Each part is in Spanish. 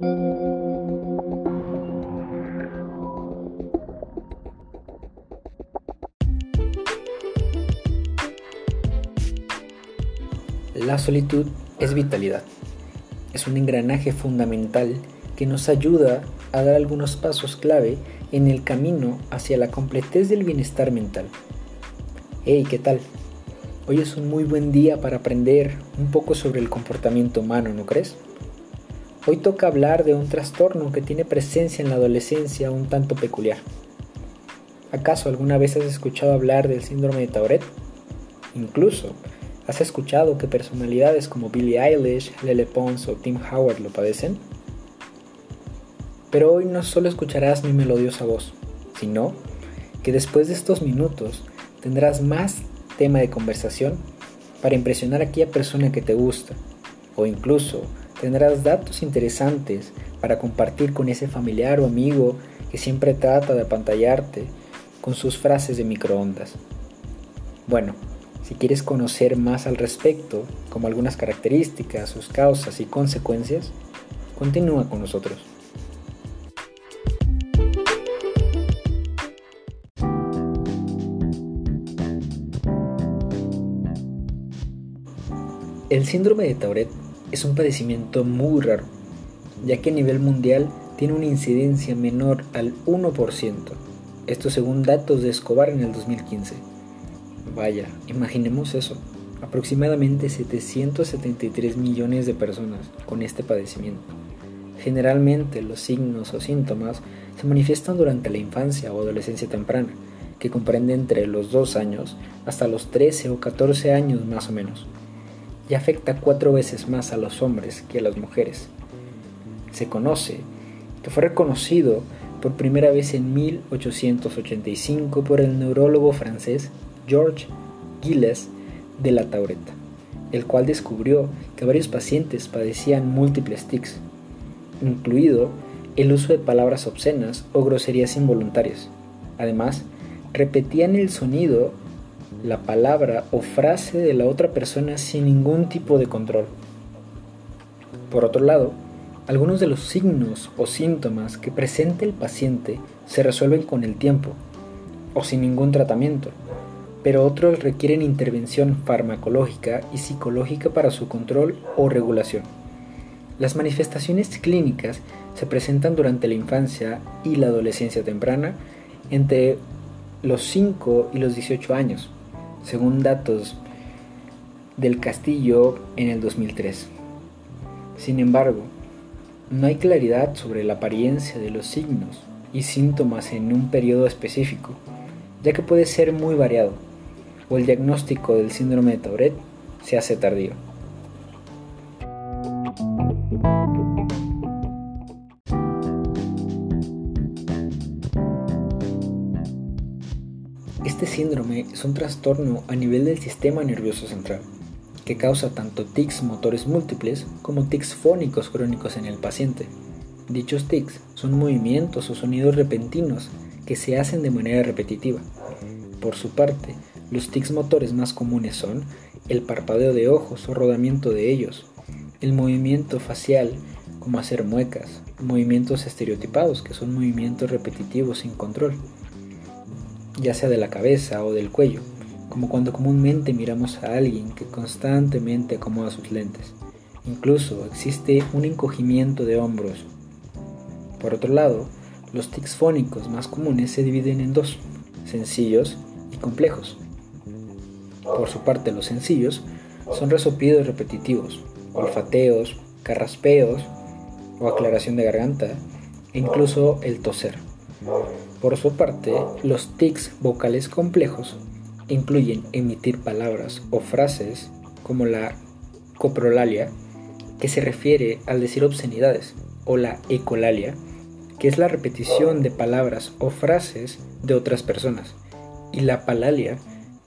La solitud es vitalidad. Es un engranaje fundamental que nos ayuda a dar algunos pasos clave en el camino hacia la completez del bienestar mental. Hey, ¿qué tal? Hoy es un muy buen día para aprender un poco sobre el comportamiento humano, ¿no crees? Hoy toca hablar de un trastorno que tiene presencia en la adolescencia un tanto peculiar. ¿Acaso alguna vez has escuchado hablar del síndrome de Tourette? Incluso ¿Has escuchado que personalidades como Billie Eilish, Lele Pons o Tim Howard lo padecen? Pero hoy no solo escucharás mi melodiosa voz, sino que después de estos minutos tendrás más tema de conversación para impresionar a aquella persona que te gusta, o incluso tendrás datos interesantes para compartir con ese familiar o amigo que siempre trata de apantallarte con sus frases de microondas. Bueno, si quieres conocer más al respecto, como algunas características, sus causas y consecuencias, continúa con nosotros. El síndrome de Tourette es un padecimiento muy raro, ya que a nivel mundial tiene una incidencia menor al 1%, esto según datos de Escobar en el 2015. Vaya, imaginemos eso. Aproximadamente 773 millones de personas con este padecimiento. Generalmente los signos o síntomas se manifiestan durante la infancia o adolescencia temprana, que comprende entre los 2 años hasta los 13 o 14 años más o menos, y afecta cuatro veces más a los hombres que a las mujeres. Se conoce que fue reconocido por primera vez en 1885 por el neurólogo francés George Gilles de la Taureta, el cual descubrió que varios pacientes padecían múltiples tics, incluido el uso de palabras obscenas o groserías involuntarias. Además, repetían el sonido, la palabra o frase de la otra persona sin ningún tipo de control. Por otro lado, algunos de los signos o síntomas que presenta el paciente se resuelven con el tiempo o sin ningún tratamiento pero otros requieren intervención farmacológica y psicológica para su control o regulación. Las manifestaciones clínicas se presentan durante la infancia y la adolescencia temprana entre los 5 y los 18 años, según datos del Castillo en el 2003. Sin embargo, no hay claridad sobre la apariencia de los signos y síntomas en un periodo específico, ya que puede ser muy variado o el diagnóstico del síndrome de Tourette se hace tardío. Síndrome es un trastorno a nivel del sistema nervioso central, que causa tanto tics motores múltiples como tics fónicos crónicos en el paciente. Dichos tics son movimientos o sonidos repentinos que se hacen de manera repetitiva. Por su parte, los tics motores más comunes son el parpadeo de ojos o rodamiento de ellos, el movimiento facial, como hacer muecas, movimientos estereotipados, que son movimientos repetitivos sin control, ya sea de la cabeza o del cuello, como cuando comúnmente miramos a alguien que constantemente acomoda sus lentes. Incluso existe un encogimiento de hombros. Por otro lado, los tics fónicos más comunes se dividen en dos, sencillos y complejos. Por su parte, los sencillos son resoplidos repetitivos, olfateos, carraspeos o aclaración de garganta e incluso el toser. Por su parte, los tics vocales complejos incluyen emitir palabras o frases como la coprolalia, que se refiere al decir obscenidades, o la ecolalia, que es la repetición de palabras o frases de otras personas, y la palalia,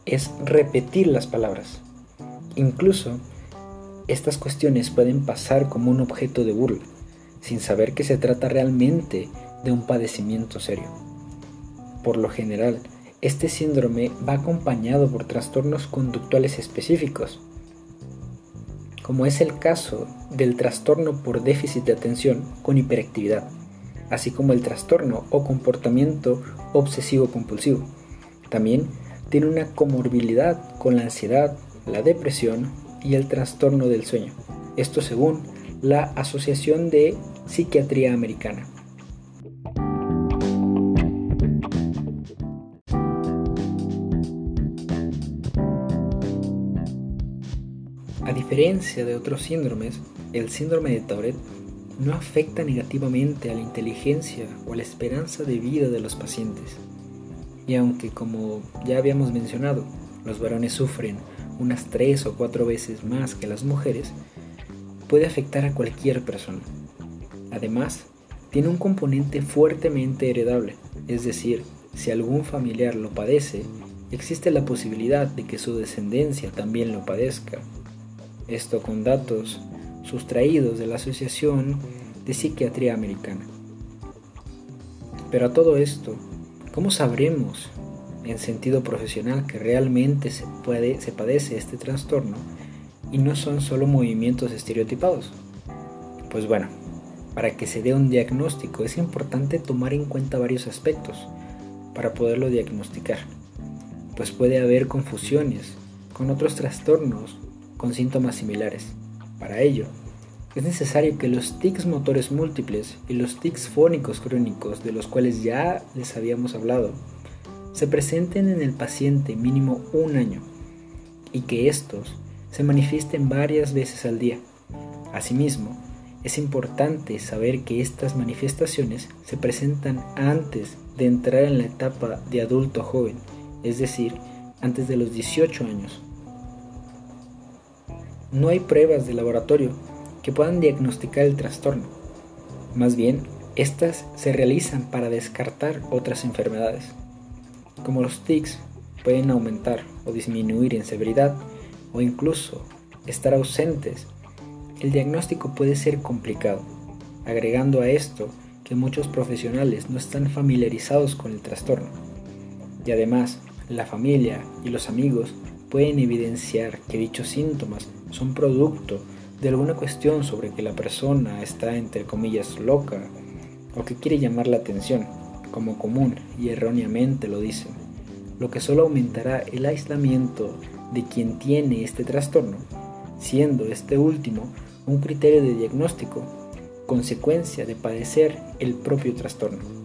es repetir las palabras. Incluso, estas cuestiones pueden pasar como un objeto de burla, sin saber que se trata realmente de un padecimiento serio. Por lo general, este síndrome va acompañado por trastornos conductuales específicos, como es el caso del trastorno por déficit de atención con hiperactividad, así como el trastorno o comportamiento obsesivo-compulsivo. También tiene una comorbilidad con la ansiedad, la depresión y el trastorno del sueño. Esto según la Asociación de Psiquiatría Americana. Diferencia de otros síndromes, el síndrome de Tourette no afecta negativamente a la inteligencia o a la esperanza de vida de los pacientes. Y aunque, como ya habíamos mencionado, los varones sufren unas tres o cuatro veces más que las mujeres, puede afectar a cualquier persona. Además, tiene un componente fuertemente heredable, es decir, si algún familiar lo padece, existe la posibilidad de que su descendencia también lo padezca esto con datos sustraídos de la Asociación de Psiquiatría Americana. Pero a todo esto, ¿cómo sabremos en sentido profesional que realmente se, puede, padece este trastorno y no son solo movimientos estereotipados? Pues bueno, para que se dé un diagnóstico es importante tomar en cuenta varios aspectos para poderlo diagnosticar, pues puede haber confusiones con otros trastornos con síntomas similares. Para ello, es necesario que los tics motores múltiples y los tics fónicos crónicos de los cuales ya les habíamos hablado se presenten en el paciente mínimo un año y que estos se manifiesten varias veces al día. Asimismo, es importante saber que estas manifestaciones se presentan antes de entrar en la etapa de adulto joven, es decir, antes de los 18 años no hay pruebas de laboratorio que puedan diagnosticar el trastorno. Más bien, estas se realizan para descartar otras enfermedades. Como los tics pueden aumentar o disminuir en severidad o incluso estar ausentes, el diagnóstico puede ser complicado, agregando a esto que muchos profesionales no están familiarizados con el trastorno. Y además, la familia y los amigos pueden evidenciar que dichos síntomas son producto de alguna cuestión sobre que la persona está entre comillas loca o que quiere llamar la atención, como común y erróneamente lo dicen, lo que solo aumentará el aislamiento de quien tiene este trastorno, siendo este último un criterio de diagnóstico, consecuencia de padecer el propio trastorno.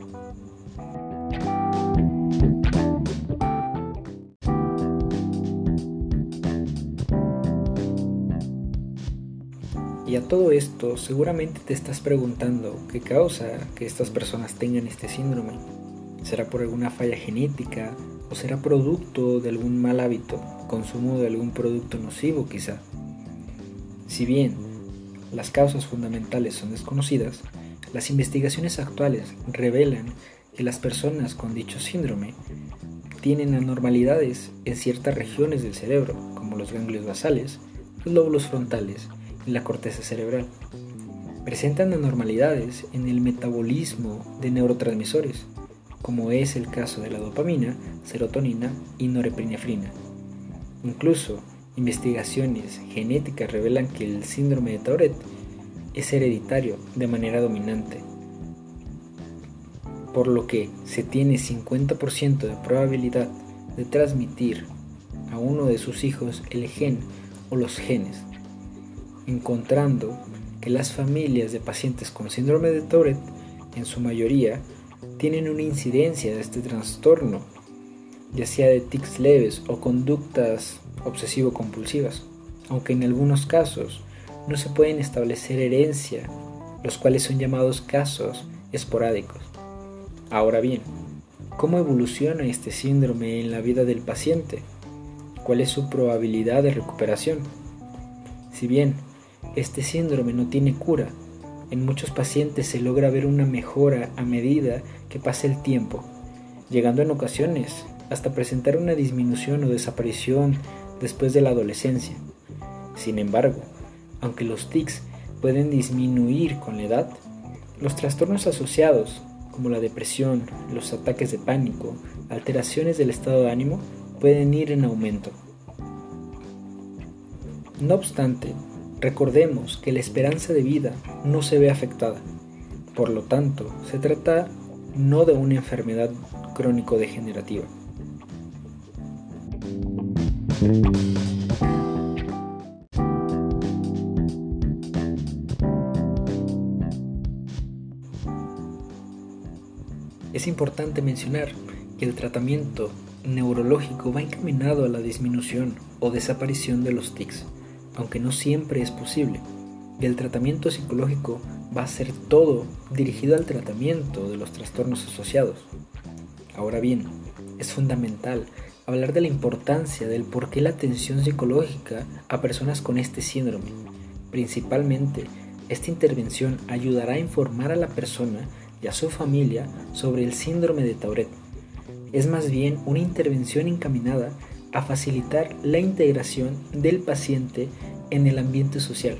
Y a todo esto seguramente te estás preguntando qué causa que estas personas tengan este síndrome. ¿Será por alguna falla genética o será producto de algún mal hábito, consumo de algún producto nocivo quizá? Si bien las causas fundamentales son desconocidas, las investigaciones actuales revelan que las personas con dicho síndrome tienen anormalidades en ciertas regiones del cerebro, como los ganglios basales, los lóbulos frontales la corteza cerebral. Presentan anormalidades en el metabolismo de neurotransmisores, como es el caso de la dopamina, serotonina y norepinefrina. Incluso, investigaciones genéticas revelan que el síndrome de Tourette es hereditario de manera dominante, por lo que se tiene 50% de probabilidad de transmitir a uno de sus hijos el gen o los genes encontrando que las familias de pacientes con síndrome de Tourette, en su mayoría, tienen una incidencia de este trastorno, ya sea de tics leves o conductas obsesivo-compulsivas, aunque en algunos casos no se pueden establecer herencia, los cuales son llamados casos esporádicos. Ahora bien, ¿cómo evoluciona este síndrome en la vida del paciente? ¿Cuál es su probabilidad de recuperación? Si bien este síndrome no tiene cura. En muchos pacientes se logra ver una mejora a medida que pasa el tiempo, llegando en ocasiones hasta presentar una disminución o desaparición después de la adolescencia. Sin embargo, aunque los tics pueden disminuir con la edad, los trastornos asociados, como la depresión, los ataques de pánico, alteraciones del estado de ánimo, pueden ir en aumento. No obstante, recordemos que la esperanza de vida no se ve afectada. Por lo tanto, se trata no de una enfermedad crónico-degenerativa. Es importante mencionar que el tratamiento neurológico va encaminado a la disminución o desaparición de los tics, aunque no siempre es posible. Y el tratamiento psicológico va a ser todo dirigido al tratamiento de los trastornos asociados. Ahora bien, es fundamental hablar de la importancia del por qué la atención psicológica a personas con este síndrome. Principalmente, esta intervención ayudará a informar a la persona y a su familia sobre el síndrome de Tourette. Es más bien una intervención encaminada a facilitar la integración del paciente en el ambiente social,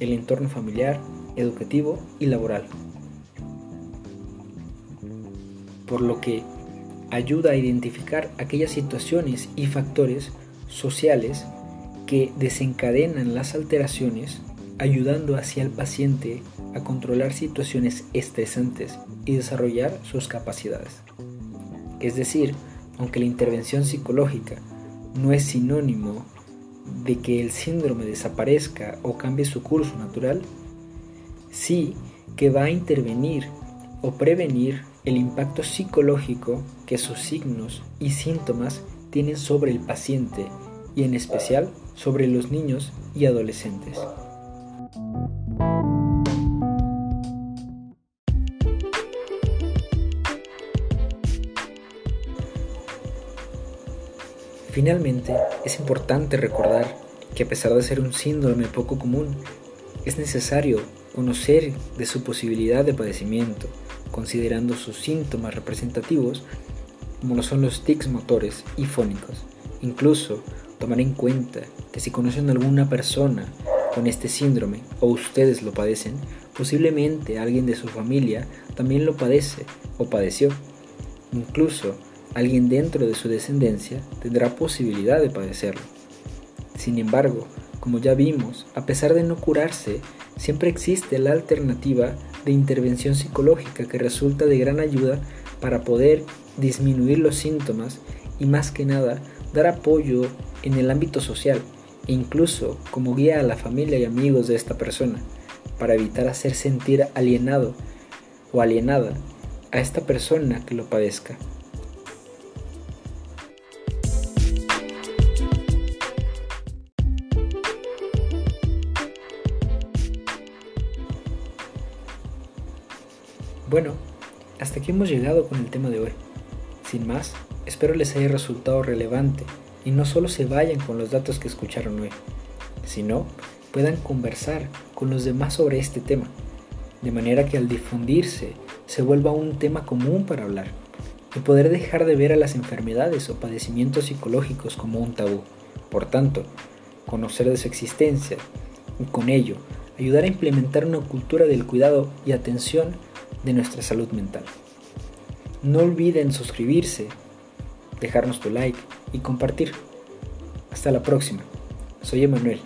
el entorno familiar, educativo y laboral. Por lo que ayuda a identificar aquellas situaciones y factores sociales que desencadenan las alteraciones, ayudando hacia el paciente a controlar situaciones estresantes y desarrollar sus capacidades. Es decir, aunque la intervención psicológica no es sinónimo de que el síndrome desaparezca o cambie su curso natural, sí que va a intervenir o prevenir el impacto psicológico que sus signos y síntomas tienen sobre el paciente y en especial sobre los niños y adolescentes. Finalmente, es importante recordar que a pesar de ser un síndrome poco común, es necesario conocer de su posibilidad de padecimiento, considerando sus síntomas representativos como lo son los tics motores y fónicos. Incluso tomar en cuenta que si conocen a alguna persona con este síndrome o ustedes lo padecen, posiblemente alguien de su familia también lo padece o padeció. Incluso alguien dentro de su descendencia tendrá posibilidad de padecerlo. Sin embargo, como ya vimos, a pesar de no curarse, siempre existe la alternativa de intervención psicológica que resulta de gran ayuda para poder disminuir los síntomas y más que nada dar apoyo en el ámbito social e incluso como guía a la familia y amigos de esta persona para evitar hacer sentir alienado o alienada a esta persona que lo padezca. Aquí hemos llegado con el tema de hoy. Sin más, espero les haya resultado relevante y no solo se vayan con los datos que escucharon hoy, sino puedan conversar con los demás sobre este tema, de manera que al difundirse se vuelva un tema común para hablar y poder dejar de ver a las enfermedades o padecimientos psicológicos como un tabú. Por tanto, conocer de su existencia y con ello ayudar a implementar una cultura del cuidado y atención de nuestra salud mental. No olviden suscribirse, dejarnos tu like y compartir. Hasta la próxima. Soy Emanuel.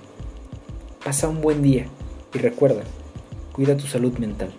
Pasa un buen día y recuerda, cuida tu salud mental.